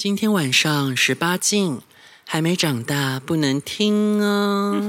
今天晚上十八禁，还没长大不能听哦。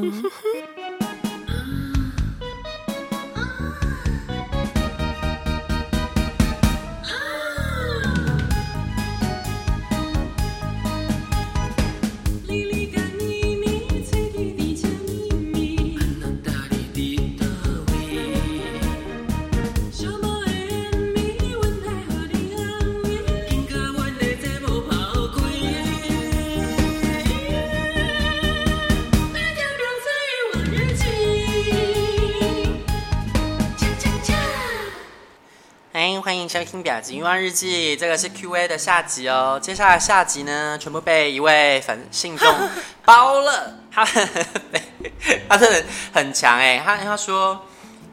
欢迎收听《表子欲望日记》，这个是 Q&A 的下集哦。接下来下集呢，全部被一位粉信众包了。他 他真的很强哎，他他说，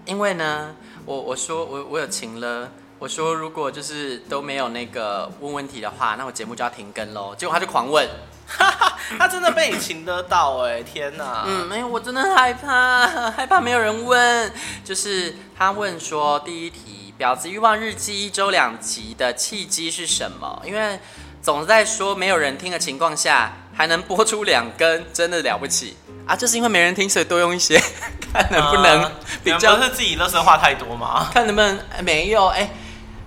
因为呢，我我说我我有情了，我说如果就是都没有那个问问题的话，那我节目就要停更喽。结果他就狂问，他真的被你情得到哎，天哪！嗯，没有，我真的害怕，害怕没有人问。就是他问说第一题。《婊子欲望日记》一周两集的契机是什么？因为总在说没有人听的情况下，还能播出两根，真的了不起啊！就是因为没人听，所以多用一些，看能不能比较。不是自己热身话太多吗？看能不能没有哎，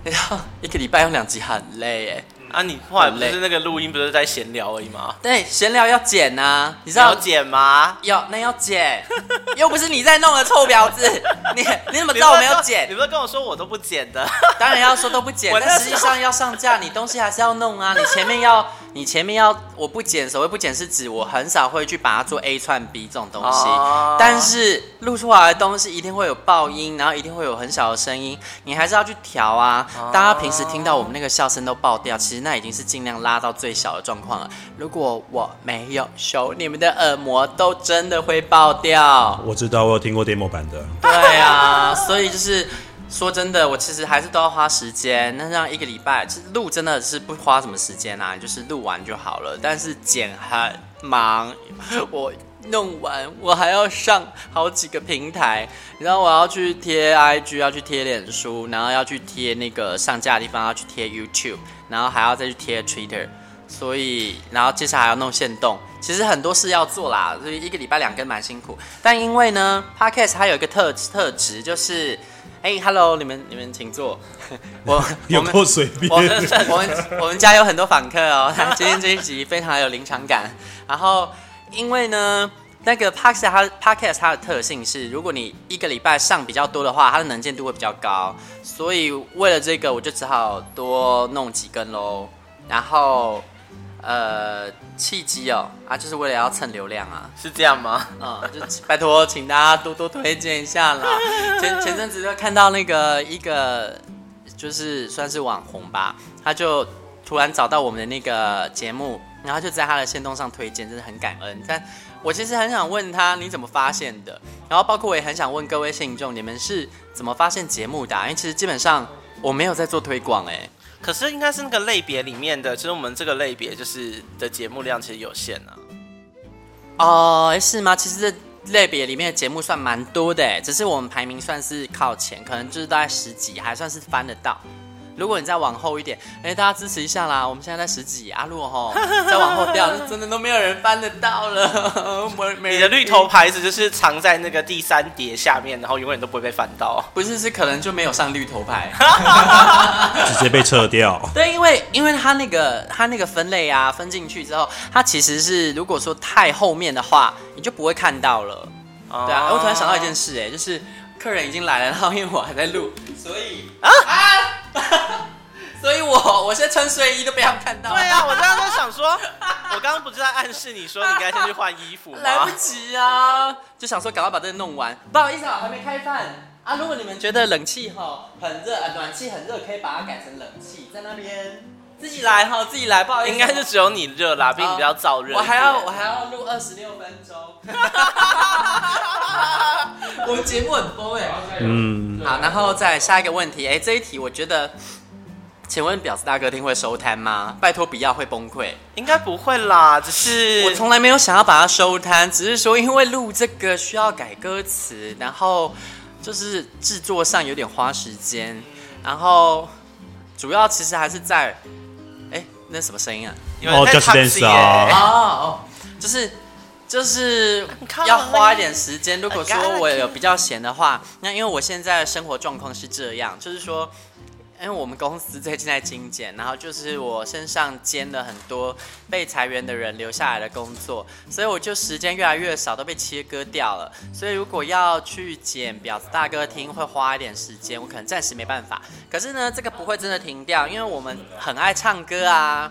然后一个礼拜用两集很累哎。啊，你后来不是那个录音，不是在闲聊而已吗？对，闲聊要剪啊，你知道要剪吗？要，那要剪，又不是你在弄的，臭婊子！你你怎么知道我没有剪？你不是跟我说我都不剪的？当然要说都不剪，但实际上要上架，你东西还是要弄啊。你前面要，你前面要，我不剪，所谓不剪是指我很少会去把它做 A 串 B 这种东西，哦、但是录出来的东西一定会有爆音，然后一定会有很小的声音，你还是要去调啊。哦、大家平时听到我们那个笑声都爆掉，其实。那已经是尽量拉到最小的状况了。如果我没有修，你们的耳膜都真的会爆掉。我知道，我有听过 demo 版的。对啊，所以就是说真的，我其实还是都要花时间。那这样一个礼拜，其实录真的是不花什么时间啊，就是录完就好了。但是剪很忙，我弄完我还要上好几个平台，然后我要去贴 IG，要去贴脸书，然后要去贴那个上架的地方，要去贴 YouTube。然后还要再去贴 Twitter，所以然后接下来还要弄限动，其实很多事要做啦，所以一个礼拜两更蛮辛苦。但因为呢，Podcast 它有一个特特质，就是，哎，Hello，你们你们请坐。我有够随便。我们我们我们家有很多访客哦，今天这一集非常有临场感。然后因为呢，那个 Podcast 它 Podcast 它的特性是，如果你一个礼拜上比较多的话，它的能见度会比较高。所以为了这个，我就只好多弄几根喽。然后，呃，契机哦，啊，就是为了要蹭流量啊，是这样吗？嗯，就拜托，请大家多多推荐一下啦。前前阵子就看到那个一个，就是算是网红吧，他就突然找到我们的那个节目，然后就在他的线动上推荐，真的很感恩。但我其实很想问他，你怎么发现的？然后包括我也很想问各位信众，你们是怎么发现节目的啊？因为其实基本上我没有在做推广哎。可是应该是那个类别里面的，其实我们这个类别就是的节目量其实有限呢。哦，是吗？其实类别里面的节目算蛮多的，只是我们排名算是靠前，可能就是大概十几，还算是翻得到。如果你再往后一点，哎、欸，大家支持一下啦！我们现在在十几啊，如果吼 再往后掉，真的都没有人翻得到了。你的绿头牌子就是藏在那个第三叠下面，然后永远都不会被翻到。不是，是可能就没有上绿头牌，直接被撤掉。对，因为因为它那个它那个分类啊，分进去之后，它其实是如果说太后面的话，你就不会看到了。哦、对啊，我突然想到一件事，哎，就是客人已经来了，然后因为我还在录，所以啊啊。所以我我现在穿睡衣都被他们看到。对啊，我刚刚在想说，我刚刚不是在暗示你说你该先去换衣服吗？来不及啊，就想说赶快把这个弄完。不好意思啊，还没开饭啊。如果你们觉得冷气哈很热，呃，暖气很热，可以把它改成冷气，在那边自己来哈，自己来。不好意思，应该是只有你热啦，比你比较燥热。我还要我还要录二十六分钟。我们节目很多哎。嗯。好，然后再下一个问题，哎，这一题我觉得。请问婊子大哥听会收摊吗？拜托不要，会崩溃。应该不会啦，只是我从来没有想要把它收摊，只是说因为录这个需要改歌词，然后就是制作上有点花时间，然后主要其实还是在，哎，那什么声音啊？哦 Just Dance 啊哦哦，就是就是要花一点时间。如果说我有比较闲的话，那因为我现在的生活状况是这样，就是说。因为我们公司最近在精简，然后就是我身上兼了很多被裁员的人留下来的工作，所以我就时间越来越少，都被切割掉了。所以如果要去剪婊子大哥听，会花一点时间，我可能暂时没办法。可是呢，这个不会真的停掉，因为我们很爱唱歌啊。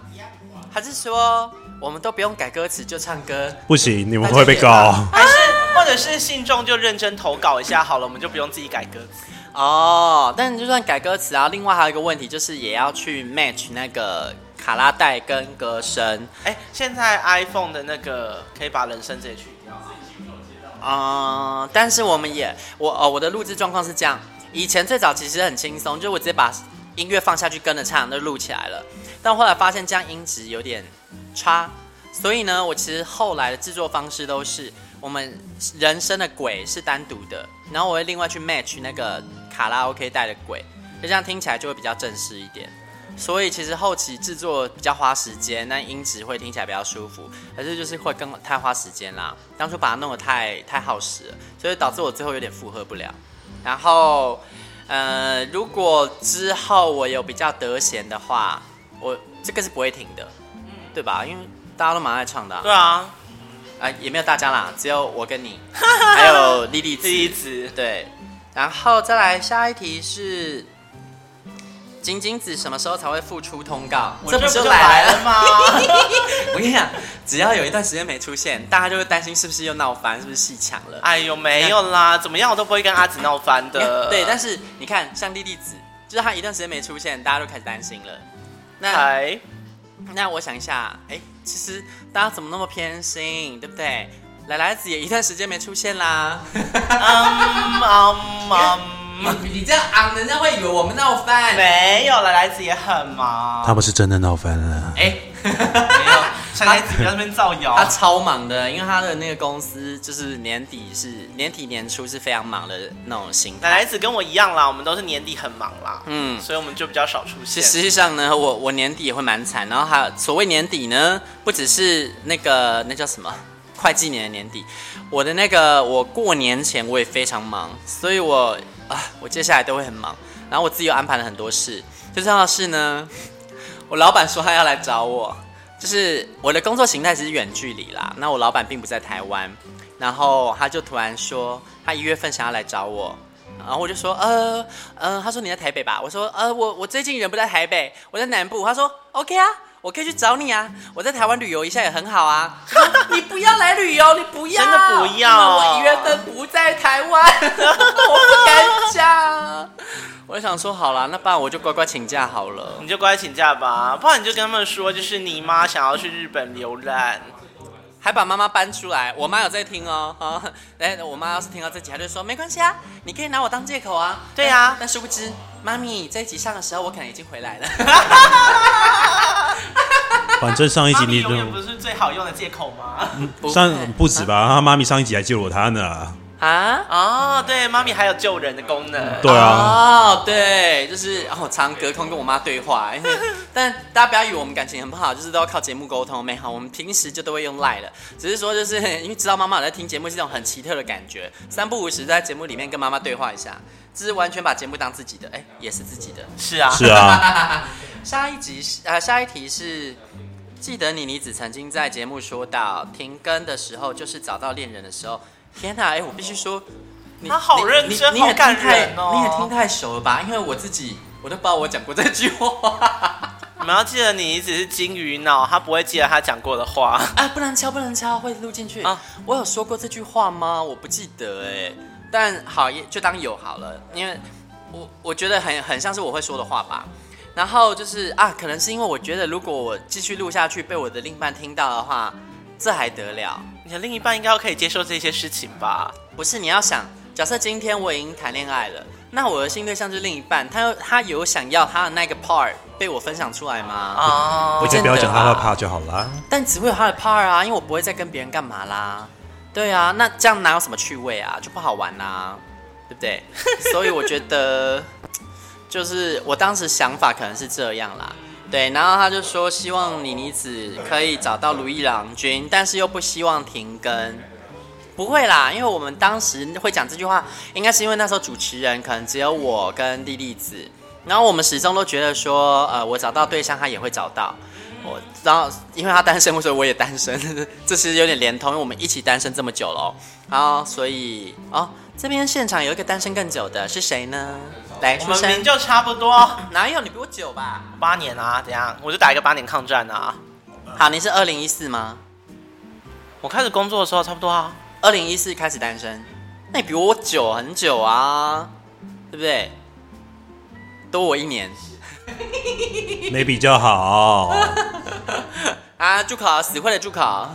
还是说我们都不用改歌词就唱歌？不行，你们会被告。还是或者是信众就认真投稿一下好了，我们就不用自己改歌词。哦，但就算改歌词啊，另外还有一个问题就是也要去 match 那个卡拉带跟歌声。哎，现在 iPhone 的那个可以把人声直接去掉。嗯，但是我们也我哦，我的录制状况是这样，以前最早其实很轻松，就我直接把音乐放下去跟着唱，就录起来了。但后来发现这样音质有点差，所以呢，我其实后来的制作方式都是我们人声的轨是单独的，然后我会另外去 match 那个。卡拉 OK 带的鬼，就这样听起来就会比较正式一点。所以其实后期制作比较花时间，那音质会听起来比较舒服，可是就是会更太花时间啦。当初把它弄得太太耗时了，所以导致我最后有点负荷不了。然后，呃，如果之后我有比较得闲的话，我这个是不会停的，对吧？因为大家都蛮爱唱的、啊。对啊，啊、呃，也没有大家啦，只有我跟你，还有莉莉子，莉莉子，对。然后再来下一题是，金金子什么时候才会复出通告？这不就来了吗？我跟你讲，只要有一段时间没出现，大家就会担心是不是又闹翻，是不是戏抢了？哎呦，没有啦，怎么样我都不会跟阿紫闹翻的。对，但是你看，像莉莉子，就是她一段时间没出现，大家都开始担心了。那嗨那我想一下，哎，其实大家怎么那么偏心，对不对？来来子也一段时间没出现啦。嗯嗯嗯，你 你这样昂，人家会以为我们闹翻。没有，来来子也很忙。他们是真的闹翻了。哎，没有，奶奶子在那边造谣。他超忙的，因为他的那个公司就是年底是年底年初是非常忙的那种型。来来子跟我一样啦，我们都是年底很忙啦。嗯，所以我们就比较少出现。实际上呢，我我年底也会蛮惨，然后还有所谓年底呢，不只是那个那叫什么？会计年的年底，我的那个我过年前我也非常忙，所以我啊，我接下来都会很忙。然后我自己又安排了很多事，最重要的是呢，我老板说他要来找我，就是我的工作形态只是远距离啦。那我老板并不在台湾，然后他就突然说他一月份想要来找我，然后我就说呃呃，他说你在台北吧？我说呃我我最近人不在台北，我在南部。他说 OK 啊。我可以去找你啊！我在台湾旅游一下也很好啊。你不要来旅游，你不要，真的不要。我一月份不在台湾，我不敢讲。我就想说，好了，那不然我就乖乖请假好了。你就乖乖请假吧，不然你就跟他们说，就是你妈想要去日本游览，还把妈妈搬出来。我妈有在听哦。哎，我妈要是听到这集，她就说没关系啊，你可以拿我当借口啊。对啊，但殊不知，妈咪这一集上的时候，我可能已经回来了。反正上一集你永远不是最好用的借口吗？上不止吧，他妈咪上一集还救了他呢。啊？哦，对，妈咪还有救人的功能。对啊。哦，对，就是哦，常隔空跟我妈对话。因 为但大家不要以为我们感情很不好，就是都要靠节目沟通。没好，我们平时就都会用赖的，只是说就是因为知道妈妈有在听节目，是一种很奇特的感觉。三不五时在节目里面跟妈妈对话一下，这是完全把节目当自己的，哎，也是自己的。是啊。是啊。下一集是啊，下一题是。记得你妮子曾经在节目说到，停更的时候就是找到恋人的时候。天哪，哎，我必须说，他好认真，你也感人哦，你也听太熟了吧？因为我自己我都不知道我讲过这句话。你们要记得，妮妮子是金鱼脑，他不会记得他讲过的话。哎，不能敲，不能敲，会录进去啊！我有说过这句话吗？我不记得哎，但好，也就当有好了，因为我我觉得很很像是我会说的话吧。然后就是啊，可能是因为我觉得，如果我继续录下去，被我的另一半听到的话，这还得了？你的另一半应该要可以接受这些事情吧？不是，你要想，假设今天我已经谈恋爱了，那我的新对象是另一半，他有他有想要他的那个 part 被我分享出来吗？哦，我就不要讲他的 part 就好啦。但只会有他的 part 啊，因为我不会再跟别人干嘛啦。对啊，那这样哪有什么趣味啊？就不好玩啦，对不对？所以我觉得。就是我当时想法可能是这样啦，对，然后他就说希望妮妮子可以找到如意郎君，但是又不希望停更。不会啦，因为我们当时会讲这句话，应该是因为那时候主持人可能只有我跟莉莉子，然后我们始终都觉得说，呃，我找到对象，他也会找到我。然后因为他单身，所以我也单身，这其实有点连通，因为我们一起单身这么久了。然后所以哦，这边现场有一个单身更久的是谁呢？来，我们名就差不多。哪有你比我久吧？八年啊，怎样？我就打一个八年抗战啊。好，你是二零一四吗？我开始工作的时候差不多啊。二零一四开始单身，那你比我久很久啊，对不对？多我一年，没比较好 啊！住口，死会的住口。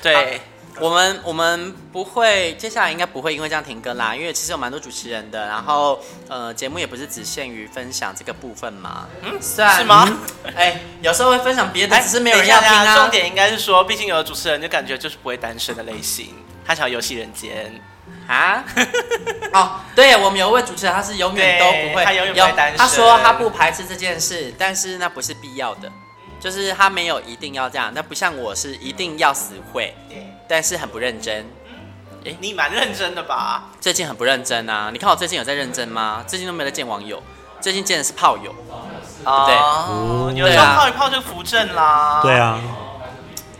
对。我们我们不会，接下来应该不会因为这样停更啦，因为其实有蛮多主持人的，然后呃，节目也不是只限于分享这个部分嘛，嗯，是吗？哎、嗯，有时候会分享别的，只是没有人要听啊。重点应该是说，毕竟有的主持人就感觉就是不会单身的类型，他想要游戏人间啊。哦，对，我们有一位主持人，他是永远都不会，他永远不会单身。他说他不排斥这件事，但是那不是必要的，就是他没有一定要这样，那不像我是一定要死会。但是很不认真，哎，你蛮认真的吧？最近很不认真啊！你看我最近有在认真吗？最近都没有在见网友，最近见的是炮友，啊、对不对？有时候泡一泡就扶正啦。对啊，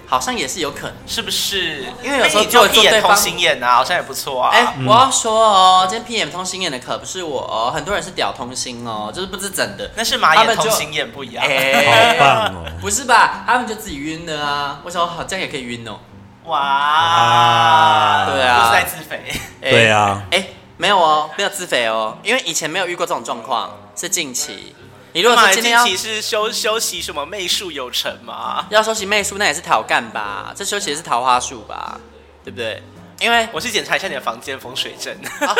好像也是有可能，是不是？因为有时候做屁眼通心眼啊，好像也不错啊。哎，我要说哦，今天 PM 通心眼的可不是我哦，很多人是屌通心哦，就是不知怎的。那是马眼通心眼不一样。哎，好棒哦！不是吧？他们就自己晕的啊？为什么好这样也可以晕哦？哇，对啊，都是在自肥。对啊，哎，没有哦，没有自肥哦，因为以前没有遇过这种状况，是近期。你如果说今天要近期是修修习什么媚术有成吗？要修习媚术，那也是挑干吧？这休息的是桃花术吧？对不对？因为我去检查一下你的房间风水阵。啊、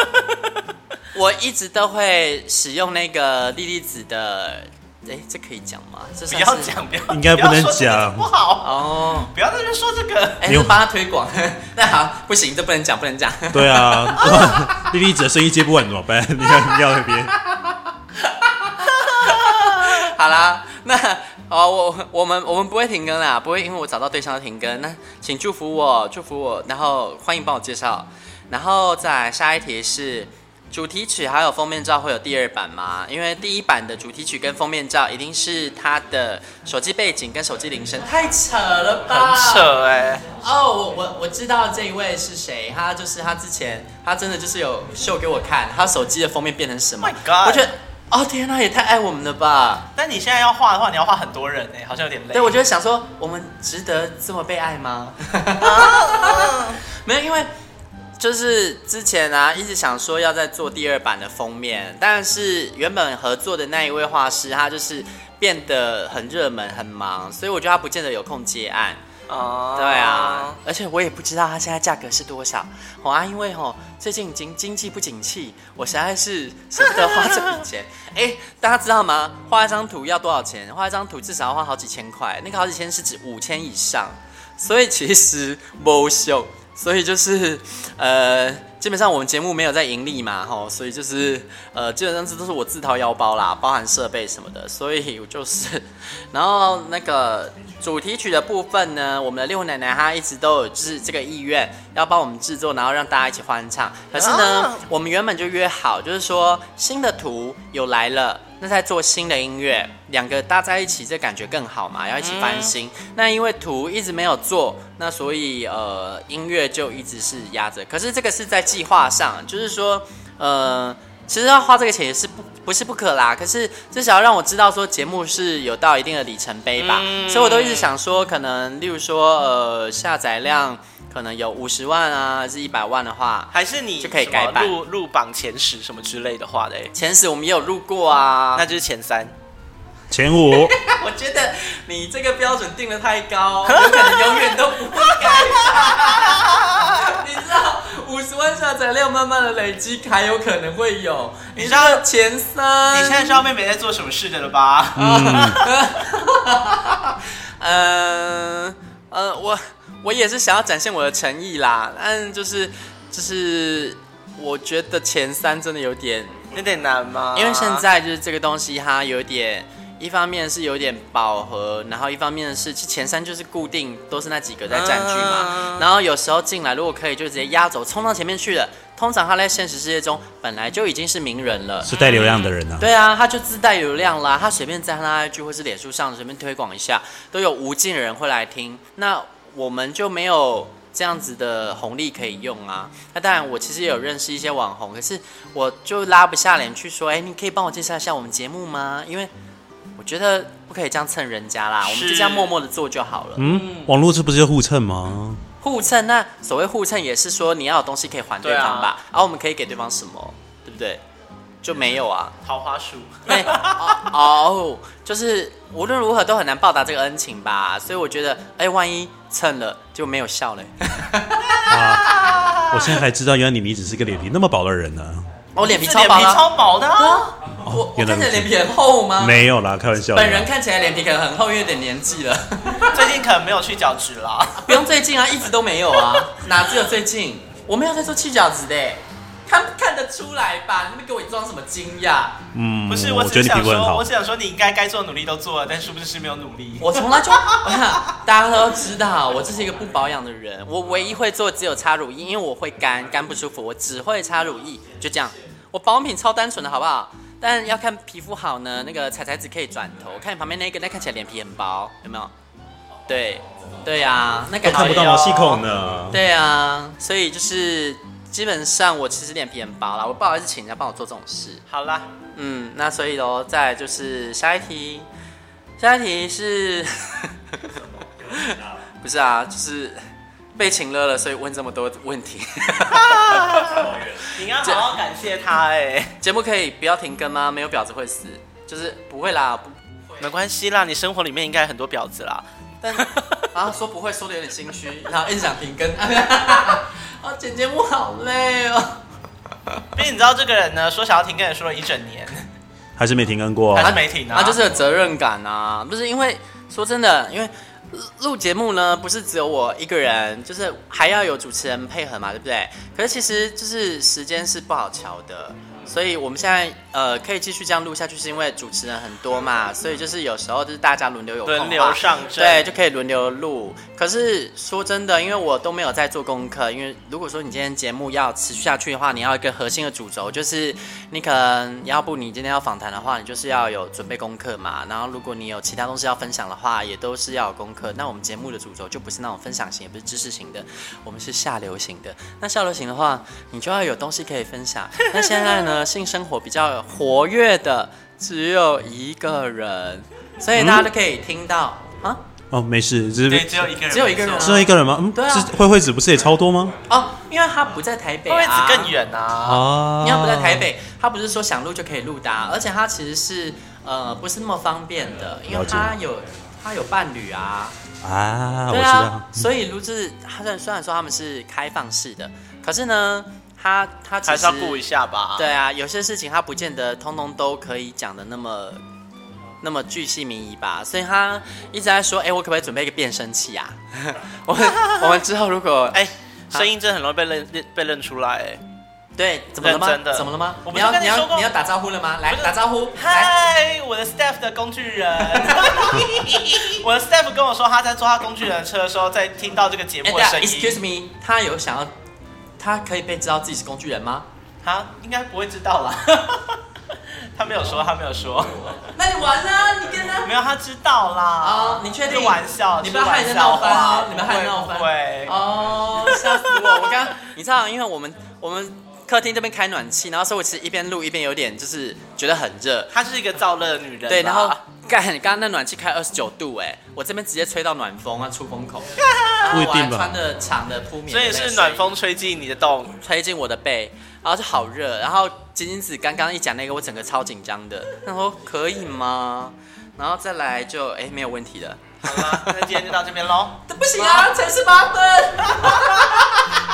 我一直都会使用那个莉莉子的。哎，这可以讲吗？这不要讲，不要，应该不能讲，不好哦。不要在这边说这个，哎，你帮他推广。那好，不行，这不能讲，不能讲。对啊，莉莉子的生意接不完怎么办？你要你要那边。好啦，那哦，我我们我们不会停更啦，不会因为我找到对象要停更。那请祝福我，祝福我，然后欢迎帮我介绍。然后再下一题是。主题曲还有封面照会有第二版吗？因为第一版的主题曲跟封面照一定是他的手机背景跟手机铃声，太扯了吧？很扯哎、欸！哦，我我我知道这一位是谁，他就是他之前他真的就是有秀给我看，他手机的封面变成什么？Oh、my God 我觉得哦天哪，也太爱我们了吧！但你现在要画的话，你要画很多人哎，好像有点累。对，我就想说，我们值得这么被爱吗？没有，因为。就是之前啊，一直想说要再做第二版的封面，但是原本合作的那一位画师，他就是变得很热门、很忙，所以我觉得他不见得有空接案。哦，对啊，而且我也不知道他现在价格是多少。好啊，因为吼最近经经济不景气，我实在是舍不得花这笔钱。哎，大家知道吗？画一张图要多少钱？画一张图至少要花好几千块，那个好几千是指五千以上，所以其实不秀。所以就是，呃，基本上我们节目没有在盈利嘛，吼，所以就是，呃，基本上这都是我自掏腰包啦，包含设备什么的，所以我就是，然后那个主题曲的部分呢，我们的六奶奶她一直都有就是这个意愿要帮我们制作，然后让大家一起欢唱。可是呢，我们原本就约好，就是说新的图有来了。那在做新的音乐，两个搭在一起，这感觉更好嘛？要一起翻新。嗯、那因为图一直没有做，那所以呃音乐就一直是压着。可是这个是在计划上，就是说呃其实要花这个钱也是不不是不可啦。可是至少要让我知道说节目是有到一定的里程碑吧。嗯、所以我都一直想说，可能例如说呃下载量。可能有五十万啊，还是一百万的话，还是你就可以改版入入榜前十什么之类的话嘞？前十我们也有入过啊，那就是前三、前五。我觉得你这个标准定的太高，有可能永远都不会改。你知道五十万下载量慢慢的累积，还有可能会有。你知道前三？你现在知道妹妹在做什么事的了吧？嗯，呃呃，我。我也是想要展现我的诚意啦，但就是就是我觉得前三真的有点有点难吗？因为现在就是这个东西它有点一方面是有点饱和，然后一方面是前三就是固定都是那几个在占据嘛，然后有时候进来如果可以就直接压走冲到前面去了。通常他在现实世界中本来就已经是名人了，是带流量的人啊。对啊，他就自带流量啦，他随便在他 IG 或是脸书上随便推广一下，都有无尽的人会来听。那我们就没有这样子的红利可以用啊。那当然，我其实也有认识一些网红，可是我就拉不下脸去说，哎，你可以帮我介绍一下我们节目吗？因为我觉得不可以这样蹭人家啦，我们就这样默默的做就好了。嗯，网络这不是就互蹭吗？互蹭，那所谓互蹭也是说你要有东西可以还对方吧，然后、啊啊、我们可以给对方什么，对不对？就没有啊，桃花树。对，哦，就是无论如何都很难报答这个恩情吧，所以我觉得，哎，万一蹭了就没有效了。啊，我现在才知道，原来你你只是个脸皮那么薄的人呢、啊。我脸皮超薄，超薄的。我看起来脸皮很厚吗？没有啦，开玩笑。本人看起来脸皮可能很厚，因为有点年纪了。最近可能没有去角质啦。不用最近啊，一直都没有啊。哪只有最近？我没有在做去角质的，看看得出来吧？你们给我装什么惊讶？嗯，不是，我只想说，我只想说，你应该该做的努力都做了，但是不是是没有努力？我从来就，大家都知道，我这是一个不保养的人。我唯一会做只有擦乳液，因为我会干，干不舒服，我只会擦乳液，就这样。我保养品超单纯的，好不好？但要看皮肤好呢，那个彩彩子可以转头看你旁边那个，那看起来脸皮很薄，有没有？对，对呀、啊，那个看不到毛细孔呢。对呀、啊，所以就是基本上我其实脸皮很薄啦，我不好意思请人家帮我做这种事。好啦，嗯，那所以喽，再来就是下一题，下一题是，不是啊，就是。被请了了，所以问这么多问题。你要好好感谢他哎。节目可以不要停更吗？没有婊子会死，就是不会啦，不，没关系啦。你生活里面应该很多婊子啦。但 啊，说不会，说的有点心虚，然后一直想停更。啊，剪节目好累哦。因为你知道这个人呢，说想要停更也说了一整年，还是没停更过，还是没停啊。他就是有责任感啊，不是因为说真的，因为。录节目呢，不是只有我一个人，就是还要有主持人配合嘛，对不对？可是其实就是时间是不好调的。所以我们现在呃可以继续这样录下去，是因为主持人很多嘛，所以就是有时候就是大家轮流有空，轮流上阵，对，就可以轮流录。可是说真的，因为我都没有在做功课，因为如果说你今天节目要持续下去的话，你要一个核心的主轴，就是你可能要不你今天要访谈的话，你就是要有准备功课嘛。然后如果你有其他东西要分享的话，也都是要有功课。那我们节目的主轴就不是那种分享型，也不是知识型的，我们是下流型的。那下流型的话，你就要有东西可以分享。那现在呢？性生活比较活跃的只有一个人，所以大家都可以听到、嗯、啊。哦，没事，只是只有一个人，只有一个人，只有一个人吗？嗯，对啊。慧慧子不是也超多吗？哦，因为他不在台北、啊，慧慧子更远啊。哦，因为他不在台北，他不是说想录就可以录的、啊，而且他其实是呃不是那么方便的，因为他有他有伴侣啊。啊，对啊，所以卢志他虽然虽然说他们是开放式的，可是呢。他他其实还是要顾一下吧。对啊，有些事情他不见得通通都可以讲的那么那么巨细靡遗吧，所以他一直在说，哎，我可不可以准备一个变声器啊？我们我们之后如果哎，声音真的很容易被认被认出来，哎，对，怎么了吗？怎么了吗？你要你要你要打招呼了吗？来打招呼，嗨，我的 staff 的工具人，我的 staff 跟我说他在坐他工具人车的时候，在听到这个节目的声音。Excuse me，他有想要。他可以被知道自己是工具人吗？他应该不会知道啦。他没有说，他没有说。那你玩呢？你跟他没有，他知道啦。啊，你确定？玩笑，你不要害人闹翻，你们害人闹翻。对。哦，吓死我！我刚刚你知道，因为我们我们客厅这边开暖气，然后所以我其实一边录一边有点就是觉得很热。她是一个燥热的女人。对，然后 干，你刚刚那暖气开二十九度，哎，我这边直接吹到暖风啊，出风口。不一定吧？穿的长的铺棉，所以是暖风吹进你的洞，吹进我的背，然后就好热。然后金金子刚刚一讲那个，我整个超紧张的。然后可以吗？然后再来就哎没有问题了。好了，那今天就到这边喽。不行啊，才十八分。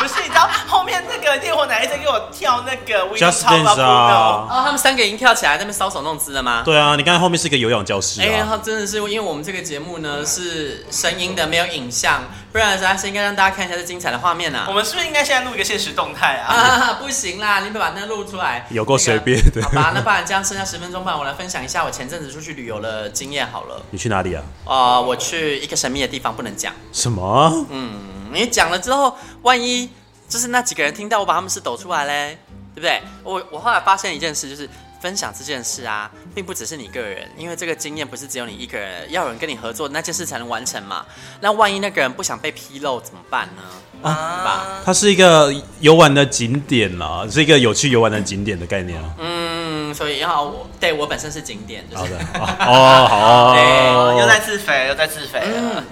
不可是你知道后面那个烈火奶奶在给我跳那个 Just Dance 啊哦，他们三个已经跳起来，在那边搔首弄姿了吗？对啊，你看后面是一个有氧教室哎、欸，啊。他真的是因为我们这个节目呢是声音的，没有影像，不然还是应该让大家看一下这精彩的画面啊。我们是不是应该现在录一个现实动态啊？啊，不行啦，你把那录出来，有够随便的那个。好吧，那不然这样剩下十分钟吧，我来分享一下我前阵子出去旅游的经验好了。你去哪里啊？呃，我去一个神秘的地方，不能讲。什么？嗯，你讲了之后，万一就是那几个人听到我把他们事抖出来嘞，对不对？我我后来发现一件事，就是分享这件事啊，并不只是你一个人，因为这个经验不是只有你一个人，要有人跟你合作，那件事才能完成嘛。那万一那个人不想被披露怎么办呢？啊，对吧？它是一个游玩的景点啦，是一个有趣游玩的景点的概念啊。嗯，所以要我对我本身是景点，就是、好的，哦，好哦，对又在自肥，又在自肥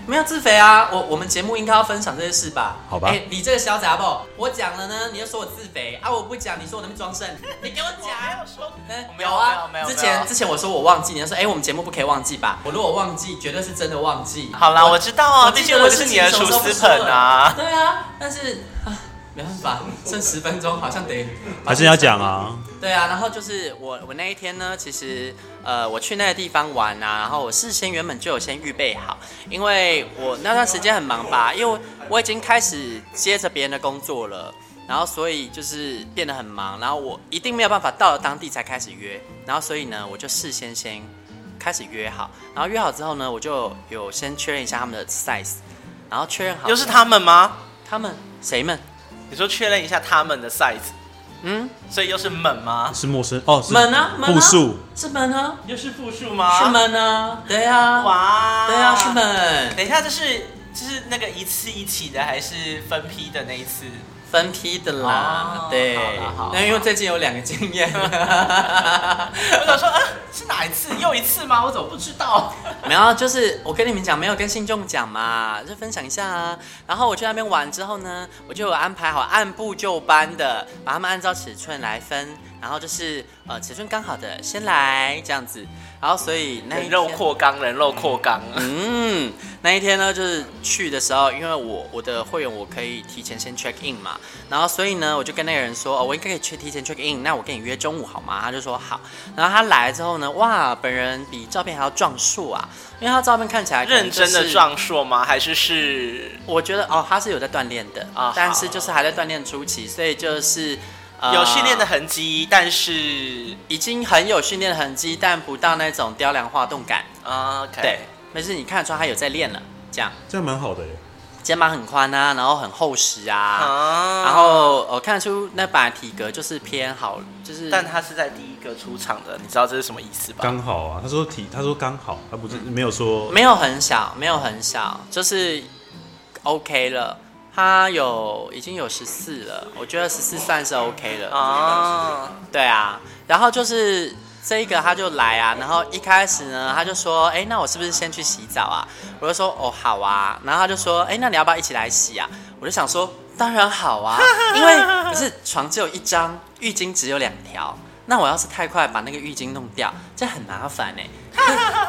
没有自肥啊，我我们节目应该要分享这些事吧？好吧。哎、欸，你这个小杂不，我讲了呢，你又说我自肥啊，我不讲，你说我那边装剩，你给我讲。没有说，嗯，没有啊，没有，之前之前我说我忘记，你就说哎、欸，我们节目不可以忘记吧？我如果忘记，绝对是真的忘记。好啦，我，我知道啊，毕竟我是是你的厨师粉啊。对啊，但是。没办法，剩十分钟，好像得还是要讲啊。对啊，然后就是我我那一天呢，其实呃我去那个地方玩啊，然后我事先原本就有先预备好，因为我那段时间很忙吧，因为我已经开始接着别人的工作了，然后所以就是变得很忙，然后我一定没有办法到了当地才开始约，然后所以呢我就事先先开始约好，然后约好之后呢，我就有先确认一下他们的 size，然后确认好。又是他们吗？他们谁们？你说确认一下他们的 size，嗯，所以又是门吗？是陌生哦，门啊，复数是门啊，又是复数吗？是门啊，对啊，哇，对啊，是门。等一下，这是这是那个一次一起的，还是分批的那一次？分批的啦，哦、对，那因为最近有两个经验，我想说啊，是哪一次？又一次吗？我怎么不知道？没有，就是我跟你们讲，没有跟信众讲嘛，就分享一下啊。然后我去那边玩之后呢，我就有安排好，按部就班的把他们按照尺寸来分，然后就是呃尺寸刚好的先来这样子。然后所以那一天人肉扩肛，人肉扩肛。嗯，那一天呢，就是去的时候，因为我我的会员我可以提前先 check in 嘛，然后所以呢，我就跟那个人说，哦，我应该可以去提前 check in，那我跟你约中午好吗？他就说好。然后他来之后呢，哇，本人比照片还要壮硕啊，因为他照片看起来、就是、认真的壮硕吗？还是是？我觉得哦，他是有在锻炼的啊，哦、但是就是还在锻炼初期，所以就是。有训练的痕迹，但是已经很有训练的痕迹，但不到那种雕梁画栋感。OK，对，但是你看得出他有在练了，这样这样蛮好的耶。肩膀很宽啊，然后很厚实啊，啊然后我看得出那把体格就是偏好，就是。但他是在第一个出场的，你知道这是什么意思吧？刚好啊，他说体，他说刚好，他不是没有说，没有很小，没有很小，就是 OK 了。他有已经有十四了，我觉得十四算是 OK 了啊。对啊，然后就是这一个他就来啊，然后一开始呢他就说，哎，那我是不是先去洗澡啊？我就说，哦，好啊。然后他就说，哎，那你要不要一起来洗啊？我就想说，当然好啊，因为不是床只有一张，浴巾只有两条。那我要是太快把那个浴巾弄掉，这很麻烦哎。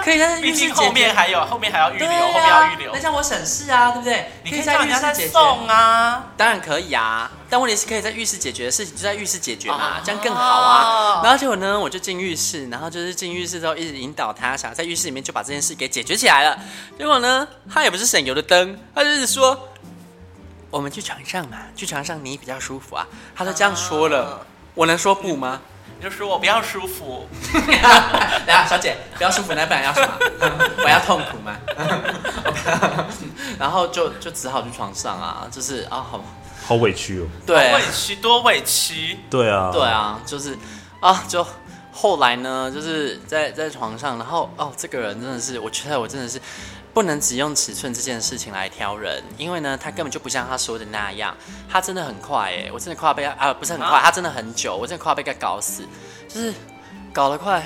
可以在浴室解决，后面还有后面还要预留，啊、后面要预留。那像我省事啊，对不对？你可以在浴室解决啊，当然可以啊。但问题是可以在浴室解决的事情就在浴室解决嘛，这样更好啊。然后结果呢，我就进浴室，然后就是进浴室之后一直引导他，想在浴室里面就把这件事给解决起来了。结果呢，他也不是省油的灯，他就是说，我们去床上嘛，去床上你比较舒服啊。他都这样说了，我能说不吗？你就说我不要舒服，等下小姐不要舒服，那不然要什么？我要痛苦吗？然后就就只好去床上啊，就是啊，好好委屈哦，对，委屈多委屈，对啊，对啊，就是啊，就后来呢，就是在在床上，然后哦，这个人真的是，我觉得我真的是。不能只用尺寸这件事情来挑人，因为呢，他根本就不像他说的那样，他真的很快哎，我真的快要被啊，不是很快，他真的很久，我真的快要被他搞死，就是搞了快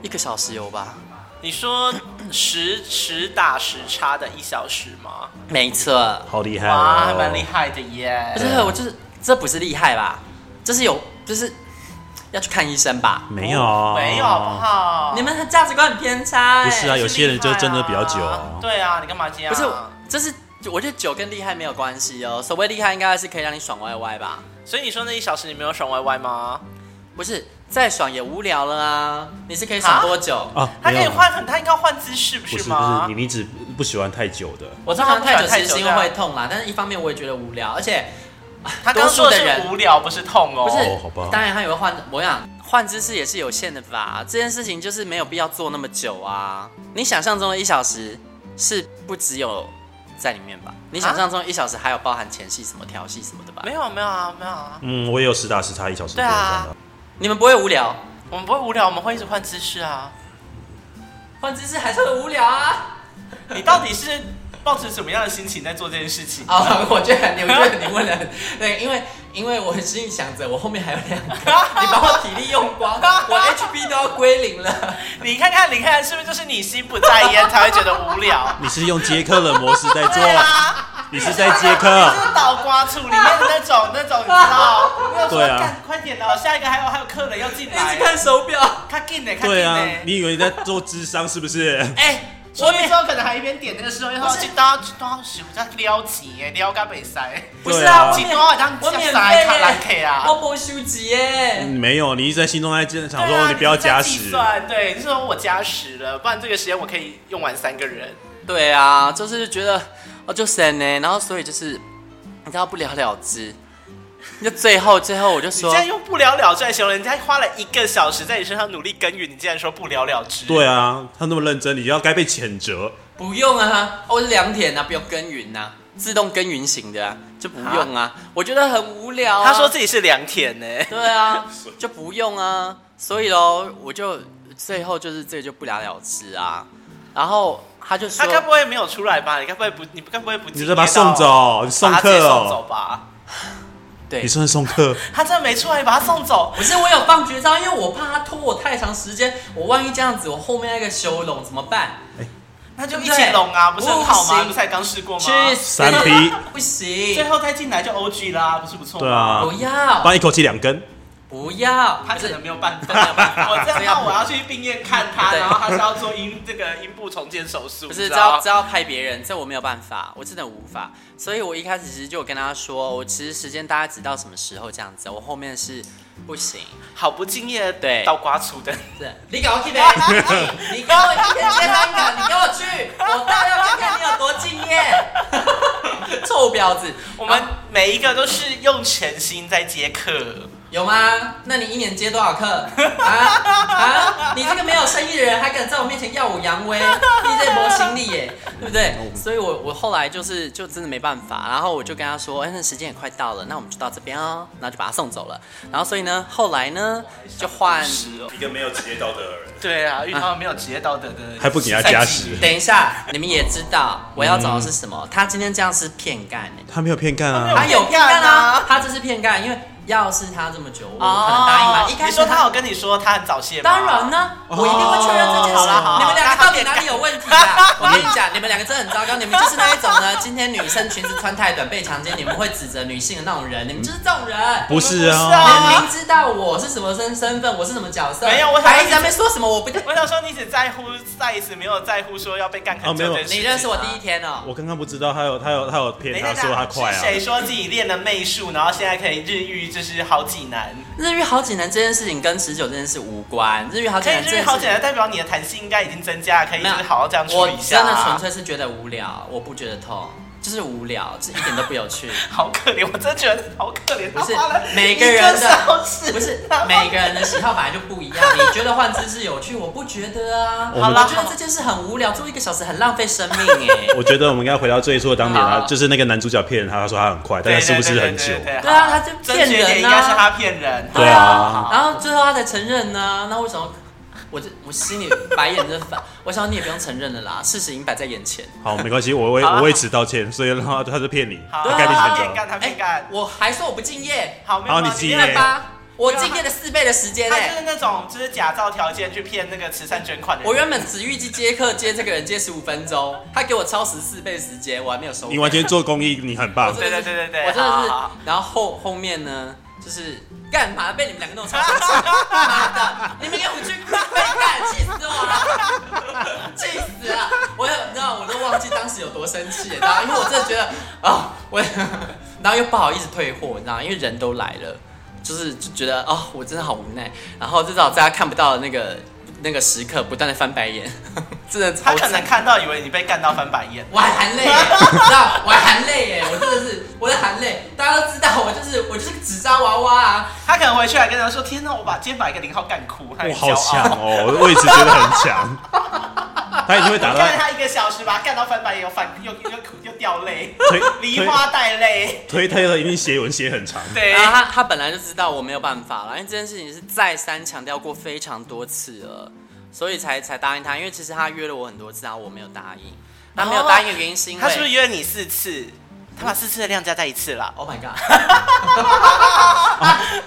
一个小时有吧？你说实实打实差的一小时吗？没错，好厉害，哇，还蛮厉害的耶！不是，我就是这不是厉害吧？这是有，就是。要去看医生吧？没有，哦、没有，好不好？你们价值观很偏差。不是啊，有些人就真的比较久、啊。对啊，你干嘛这样？不是，这是我觉得酒跟厉害没有关系哦。所谓厉害，应该是可以让你爽歪歪吧。所以你说那一小时你没有爽歪歪吗？不是，再爽也无聊了啊。你是可以爽多久？啊，他可以换，他应该换姿势，不不是吗？不是，你你只不喜欢太久的。我知道太久其实是因为会痛啦，但是一方面我也觉得无聊，而且 他刚说的是无聊，不是痛哦。不是，哦、好吧。当然他也会换模样。换姿势也是有限的吧？这件事情就是没有必要做那么久啊！你想象中的一小时是不只有在里面吧？你想象中的一小时还有包含前戏什么调戏什么的吧？没有没有啊，没有啊。嗯，我也有实打实差一小时。对啊。你们不会无聊？我们不会无聊，我们会一直换姿势啊。换姿势还是很无聊啊！你到底是抱着什么样的心情在做这件事情？啊，我觉得你，我觉得你问的对，因为。因为我心里想着，我后面还有两个，你把我体力用光，我 HP 都要归零了。你看看，你看看，是不是就是你心不在焉才会觉得无聊？你是用接客的模式在做，啊、你是在接客。你是倒瓜处里面的那种那种，你知道？对啊，快点了，下一个还有还有客人要进来。一直看手表，看紧呢，对啊，你以为你在做智商是不是？哎、欸。所以说可能还一边点那个时候，然后去当去当时在撩钱哎，撩干被塞。不是啊，几多好像我免费卡兰 K 啊，我不收钱耶。没有，你一直在心中在想说你不要加时。算对，你说我加时了，不然这个时间我可以用完三个人。对啊，就是觉得哦就省呢，然后所以就是你知道不了了之。就最后最后我就说，你竟然用不了了之来形容人家花了一个小时在你身上努力耕耘，你竟然说不了了之？对啊，他那么认真，你就要该被谴责。不用啊，我是良田啊，不用耕耘呐，自动耕耘型的啊，就不用啊。我觉得很无聊啊。他说自己是良田呢。对啊，就不用啊。所以喽，我就最后就是这个就不了了之啊。然后他就说，他该不会没有出来吧？你该不会不？你该不会不？你就把他送走，你送客送走吧。对，你算送客，他真的没出来，把他送走。不是我有放绝招，因为我怕他拖我太长时间，我万一这样子，我后面那个修龙怎么办？欸、那就一起拢啊，不是很好吗？不是才刚试过吗？去三 P 不行，最后再进来就 OG 啦，不是不错吗？对啊，不要，帮一口气两根。不要，他可能没有办法。我这样，我要去病院看他，然后他是要做阴这个阴部重建手术。不是，只要只要拍别人，这我没有办法，我真的无法。所以我一开始其实就有跟他说，我其实时间大概只到什么时候这样子，我后面是不行，好不敬业，对，倒刮出的。对，你给我去呗，你给我一天接三个，你给我去，我倒要看看你有多敬业。臭婊子，我们每一个都是用全心在接客。有吗？那你一年接多少课 啊啊？你这个没有生意的人，还敢在我面前耀武扬威？你这波行李耶，对不对？所以我我后来就是就真的没办法，然后我就跟他说，哎，那时间也快到了，那我们就到这边哦，然后就把他送走了。然后所以呢，后来呢就换一个没有职业道德的人。对啊，遇到没有职业道德的人，还不给他加时。等一下，你们也知道我要找的是什么？他今天这样是骗干的。他没有骗干啊，他有骗干啊，他这是骗干，因为。要是他这么久，我可能答应吗？一开始你说他有跟你说他很早泄吗？当然呢，我一定会确认这件事。你们两个到底哪里有问题啊？我跟你讲，你们两个真的很糟糕。你们就是那一种呢，今天女生裙子穿太短被强奸，你们会指责女性的那种人。你们就是这种人。不是啊，你明知道我是什么身身份，我是什么角色，没有，我还一直在那边说什么我不。我想说，你只在乎 size，没有在乎说要被干很久。你认识我第一天哦。我刚刚不知道他有他有他有骗他说他快啊。谁说自己练了媚术，然后现在可以日遇就是好几难？日遇好几难这件事情跟持久这件事无关。日遇好几难，日遇好几难代表你的弹性应该已经增加，可以就是好好这样处理一下。我真的纯粹是觉得无聊，我不觉得痛，就是无聊，这一点都不有趣。好可怜，我真的觉得好可怜。不是每个人的，不是 每个人的喜好本来就不一样。你觉得换姿势有趣，我不觉得啊。好了，我觉得这件事很无聊，做一个小时很浪费生命哎。我觉得我们应该回到最初的当年啊，就是那个男主角骗人，他说他很快，但是是不是很久？对啊，他就骗人啊。应该是他骗人。对啊。然后最后他才承认呢。那为什么？我这我心里白眼真烦，我想你也不用承认了啦，事实已经摆在眼前。好，没关系，我为我为此道歉，所以的话他是骗你，他该你承认。他骗干，我还说我不敬业。好，好，你敬业吧，我敬业的四倍的时间。他就是那种就是假造条件去骗那个慈善捐款的人。我原本只预计接客接这个人接十五分钟，他给我超时四倍时间，我还没有收。你完全做公益，你很棒。对对对对对，我真的是。然后后后面呢？就是干嘛被你们两个弄吵起来？妈的！你们给我去快干，气死我了！气死了！我有，你知道，我都忘记当时有多生气，你知道，因为我真的觉得啊、哦，我，然后又不好意思退货，你知道，因为人都来了，就是就觉得啊、哦，我真的好无奈，然后至少大家看不到的那个。那个时刻不断的翻白眼，真的他可能看到以为你被干到翻白眼，我还含泪耶，知道我还含泪耶，我真的是我在含泪，大家都知道我就是我就是个纸扎娃娃啊。他可能回去还跟他说：“天哪，我把今天把一个零号干哭。”我好强哦，我一直觉得很强。他一定会打到。看他一个小时把他干到翻白眼，又翻又又又掉泪，梨花带泪，推推了一定写文写很长。对，然后他他本来就知道我没有办法了，因为这件事情是再三强调过非常多次了。所以才才答应他，因为其实他约了我很多次，然后我没有答应。他没有答应的原因是因为、哦、他是不是约了你四次？他把四次的量加在一次了。Oh my god！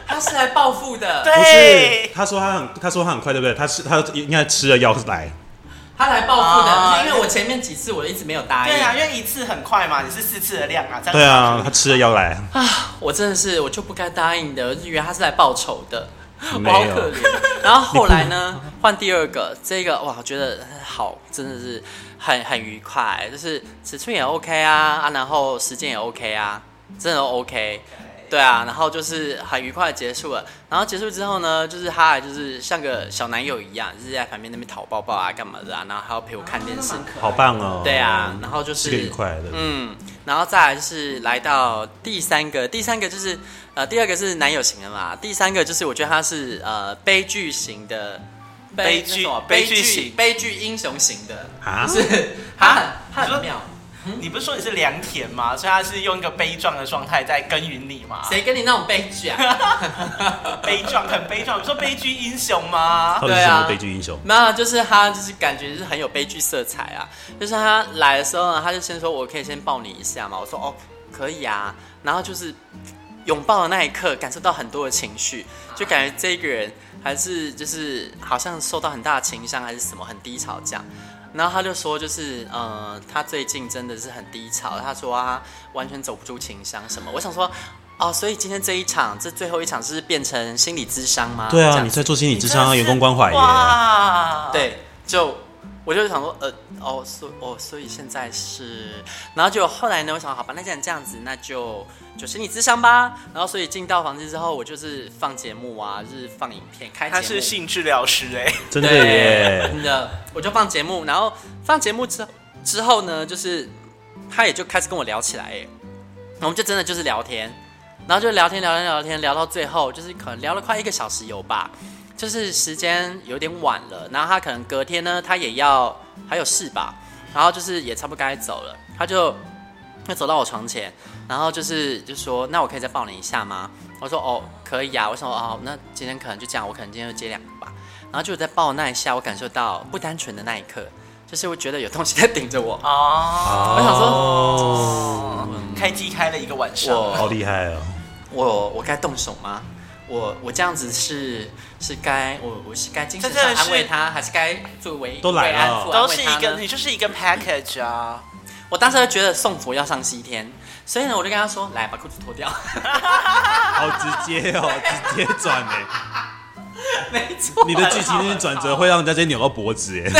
他是来报复的。对，不是，他说他很，他说他很快，对不对？他是，他应该吃了药来。他来报复的，哦、因为我前面几次我一直没有答应。对啊，因为一次很快嘛，你是四次的量啊。对啊，他吃了药来。啊，我真的是，我就不该答应的，我以为他是来报仇的。好可怜。然后后来呢，换第二个，这个哇，我觉得好，真的是很很愉快，就是尺寸也 OK 啊啊，然后时间也 OK 啊，真的 OK。对啊，然后就是很愉快的结束了。然后结束之后呢，就是他还就是像个小男友一样，就是在旁边那边讨抱抱啊，干嘛的啊，然后还要陪我看电视，好棒哦。对啊，然后就是，是个愉快的，嗯，然后再来就是来到第三个，第三个就是呃，第二个是男友型的嘛，第三个就是我觉得他是呃悲剧型的悲剧悲剧型悲剧英雄型的啊，是他很他很妙。你不是说你是良田吗？所以他是用一个悲壮的状态在耕耘你吗？谁跟你那种悲剧啊？悲壮，很悲壮。你说悲剧英雄吗？对啊，悲剧英雄。没有，就是他，就是感觉就是很有悲剧色彩啊。就是他来的时候呢，他就先说：“我可以先抱你一下吗？”我说：“哦，可以啊。”然后就是拥抱的那一刻，感受到很多的情绪，就感觉这个人还是就是好像受到很大的情伤，还是什么很低潮这样。然后他就说，就是，呃，他最近真的是很低潮。他说他完全走不出情伤什么。我想说，哦，所以今天这一场，这最后一场是变成心理智商吗？对啊，你在做心理智商啊，员工关怀耶。哇，对，就。我就想说，呃，哦，所哦，所以现在是，然后就后来呢，我想，好吧，那既然这样子，那就就心理咨商吧。然后，所以进到房间之后，我就是放节目啊，就是放影片，开。他是性治疗师哎，真的耶，真的。我就放节目，然后放节目之之后呢，就是他也就开始跟我聊起来，哎，我们就真的就是聊天，然后就聊天聊天聊天聊到最后，就是可能聊了快一个小时有吧。就是时间有点晚了，然后他可能隔天呢，他也要还有事吧，然后就是也差不多该走了，他就他走到我床前，然后就是就说，那我可以再抱你一下吗？我说哦，可以啊。我说哦，那今天可能就这样，我可能今天就接两个吧。然后就在抱那一下，我感受到不单纯的那一刻，就是我觉得有东西在顶着我。哦，我想说，哦，开机开了一个晚上，好厉害哦。我我该动手吗？我我这样子是是该我我是该精神上安慰他，还是该作为都来了，都是一个你就是一个 package 啊！我当时就觉得送佛要上西天，所以呢，我就跟他说：“来，把裤子脱掉。”好直接哦，直接转哎，没错，你的剧情那些转折会让人家直接扭到脖子哎。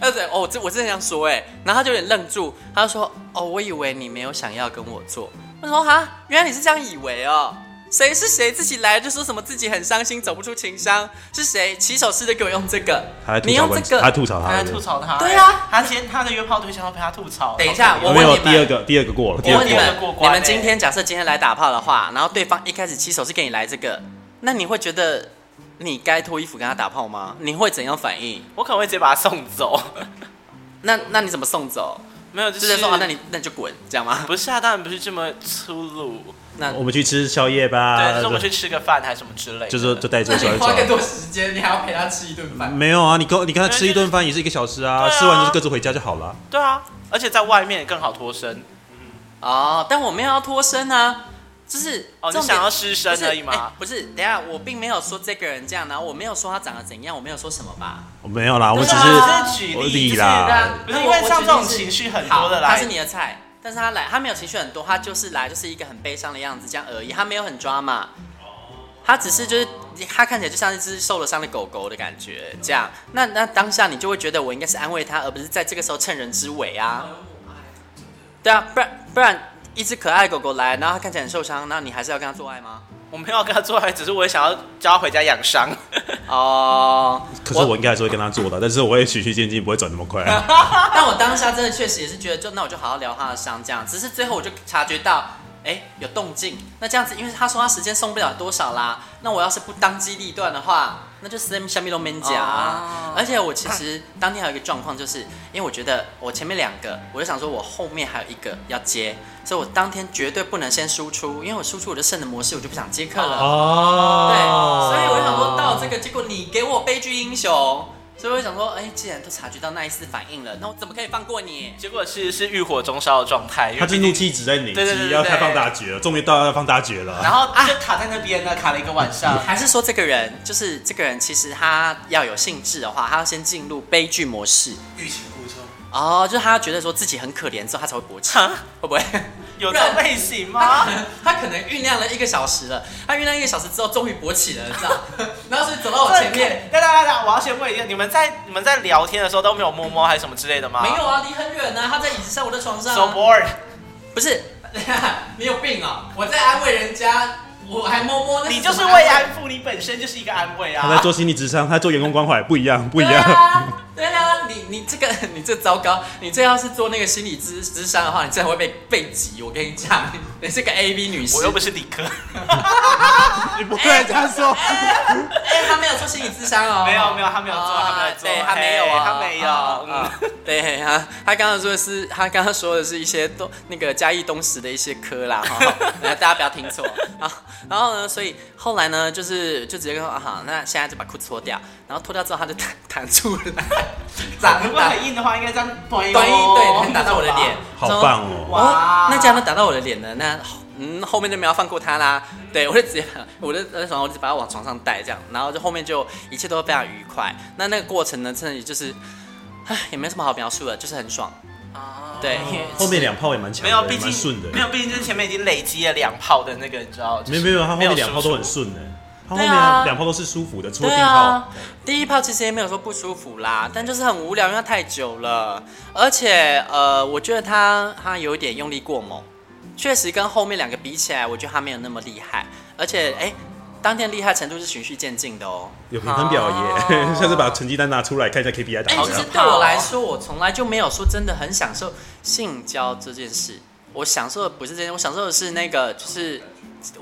对，对哦，这我真的想说哎，然后他就有点愣住，他就说：“哦，我以为你没有想要跟我做。”我说：“哈，原来你是这样以为哦。”谁是谁自己来就说什么自己很伤心走不出情伤？是谁起手式的给我用这个？你用这个？他吐槽他，他吐槽他。对啊，他先他的约炮对象要陪他吐槽。等一下，我问你们，第二个第二个过了。我问你们，你们今天假设今天来打炮的话，然后对方一开始起手是给你来这个，那你会觉得你该脱衣服跟他打炮吗？你会怎样反应？我可能会直接把他送走。那那你怎么送走？没有，就是说啊，那你那你就滚，这样吗？不是啊，当然不是这么粗鲁。那我们去吃宵夜吧。对，就是我们去吃个饭还是什么之类的。就是就带着小孩 走。花更多时间，你还要陪他吃一顿饭？没有啊，你跟你跟他吃一顿饭也是一个小时啊，吃完就是各自回家就好了。对啊，而且在外面更好脱身。哦，但我没有要脱身啊，就是哦，你想要失身而已吗？不是，等下我并没有说这个人这样，然后我没有说他长得怎样，我没有说什么吧？我没有啦，我只是举例啦，不是因为像这种情绪很多的来，他是你的菜。但是他来，他没有情绪很多，他就是来，就是一个很悲伤的样子，这样而已。他没有很抓嘛，他只是就是他看起来就像一只受了伤的狗狗的感觉，这样。那那当下你就会觉得我应该是安慰他，而不是在这个时候趁人之危啊。对啊，不然不然一只可爱的狗狗来，然后它看起来很受伤，那你还是要跟它做爱吗？我没有要跟它做爱，只是我也想要叫它回家养伤。哦，可是我应该还是会跟他做的，但是我会循序渐进，不会转那么快。但我当下真的确实也是觉得，就那我就好好疗他的伤，这样。只是最后我就察觉到，哎，有动静。那这样子，因为他说他时间送不了多少啦，那我要是不当机立断的话。那就 Slim 下面都没讲，而且我其实当天还有一个状况，就是因为我觉得我前面两个，我就想说我后面还有一个要接，所以我当天绝对不能先输出，因为我输出我就剩的模式，我就不想接客了。哦，对，所以我就想说到这个，结果你给我悲剧英雄。所以我想说，哎、欸，既然都察觉到那一丝反应了，那我怎么可以放过你？结果是是欲火中烧的状态，他是怒气值在累积，要开放大绝了，终于到要放大绝了。然后就卡在那边呢，啊、卡了一个晚上。还是说这个人，就是这个人，其实他要有兴致的话，他要先进入悲剧模式，欲擒故纵。哦，就是他觉得说自己很可怜之后，他才会勃起，会不会？有这种类型吗？他可能酝酿了一个小时了，他酝酿一个小时之后，终于勃起了，知道？然后是走到我前面。等等等等，我要先问一下，你们在你们在聊天的时候都没有摸摸还是什么之类的吗？没有啊，离很远呢。他在椅子上，我在床上。So bored。不是，你有病啊！我在安慰人家，我还摸摸。你就是慰安妇，你本身就是一个安慰啊。他在做心理智商，他在做员工关怀，不一样，不一样。对啊，你你这个你这糟糕，你这要是做那个心理咨咨商的话，你真的会被被挤。我跟你讲，你是个 A V 女士，我又不是理科，你不会这样说。哎，他没有做心理咨商哦，没有没有，他没有做，他没有做，对，他没有啊，他没有。嗯，对他他刚刚说的是，他刚刚说的是一些东那个嘉义东石的一些科啦，哈，大家不要听错啊。然后呢，所以后来呢，就是就直接跟说啊，好，那现在就把裤子脱掉，然后脱掉之后他就弹弹出来。长如果很硬的话，应该这样短一对，能打到我的脸，好棒哦！哇，那这样能打到我的脸呢？那嗯，后面就没有放过他啦。对，我就直接，我就那时候我就把他往床上带，这样，然后就后面就一切都非常愉快。那那个过程呢，真的也就是，唉，也没什么好描述的，就是很爽啊。对，后面两炮也蛮强，没有，毕竟顺的，没有，毕竟就是前面已经累积了两炮的那个，你知道？没有没有，他后面两炮都很顺的。对啊，两炮都是舒服的，除了第一炮。啊、第一炮其实也没有说不舒服啦，但就是很无聊，因为它太久了，而且呃，我觉得他他有一点用力过猛，确实跟后面两个比起来，我觉得他没有那么厉害，而且哎，当天厉害程度是循序渐进的哦。有评分表耶，下次把成绩单拿出来看一下 KPI 打。哎，其实对我来说，我从来就没有说真的很享受性交这件事，我享受的不是这件，我享受的是那个就是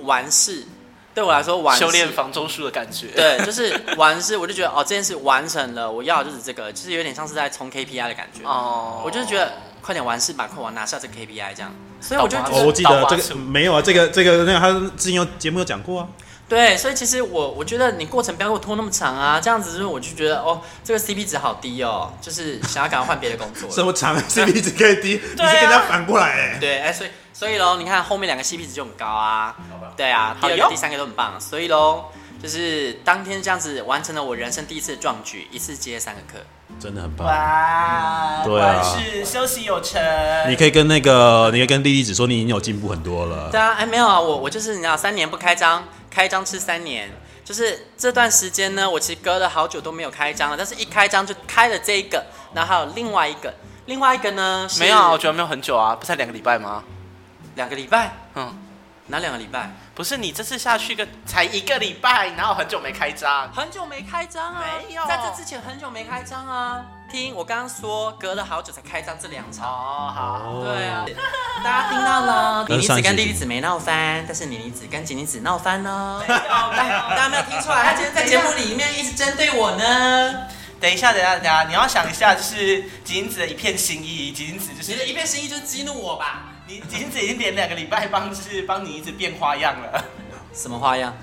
完事。对我来说，玩修炼房中术的感觉。对，就是完事，我就觉得哦，这件事完成了，我要的就是这个，就是有点像是在冲 KPI 的感觉。哦，我就是觉得快点完事，吧快完拿下这个 KPI 这样。所以我就哦，我记得这个没有啊，这个这个那个他之前有节目有讲过啊。对，所以其实我我觉得你过程不要给我拖那么长啊，这样子就是我就觉得哦，这个 CP 值好低哦，就是想要赶快换别的工作。这么长 CP 值可以低，你是跟人家反过来哎。对，哎，所以所以喽，你看后面两个 CP 值就很高啊。对啊，第二个、第三个都很棒，所以喽，就是当天这样子完成了我人生第一次的壮举，一次接三个课，真的很棒。哇，对啊，是休息有成。你可以跟那个，你可以跟莉莉子说，你已经有进步很多了。对啊，哎，没有啊，我我就是你知道，三年不开张。开张吃三年，就是这段时间呢，我其实隔了好久都没有开张了，但是一开张就开了这一个，然后还有另外一个，另外一个呢，没有啊，我觉得没有很久啊，不才两个礼拜吗？两个礼拜，嗯，哪两个礼拜？不是你这次下去个才一个礼拜，然后很久没开张，很久没开张啊，没有，在这之前很久没开张啊。听我刚刚说，隔了好久才开张这两场哦，好，对啊，大家听到了，妮妮子跟莉莉子没闹翻，但是妮妮子跟锦妮子闹翻了。大家没有听出来，他今天在节目里面一直针对我呢。等一下，等一下，等一下，你要想一下，就是锦妮子的一片心意，锦妮子就是你的一片心意，就是激怒我吧？你锦妮子已经连两个礼拜帮，就是帮你一直变花样了。什么花样？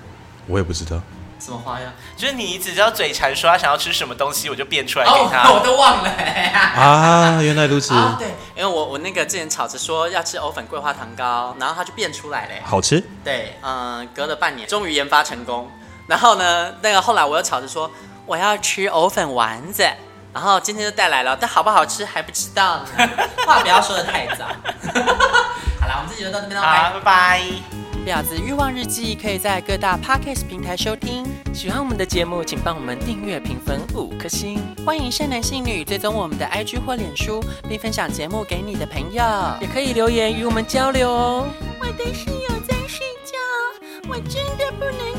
我也不知道。什么花样？就是你只要嘴馋说他想要吃什么东西，我就变出来给他。哦、我都忘了啊，原来如此。哦、对，因为我我那个之前吵着说要吃藕粉桂花糖糕，然后他就变出来了。好吃。对，嗯，隔了半年，终于研发成功。然后呢，那个后来我又吵着说我要吃藕粉丸子，然后今天就带来了，但好不好吃还不知道呢。话不要说的太早。好了，我们这集就到这边了，好，拜拜。婊子欲望日记可以在各大 Podcast 平台收听。喜欢我们的节目，请帮我们订阅、评分五颗星。欢迎善男信女追踪我们的 IG 或脸书，并分享节目给你的朋友，也可以留言与我们交流哦。我的室友在睡觉，我真的不能。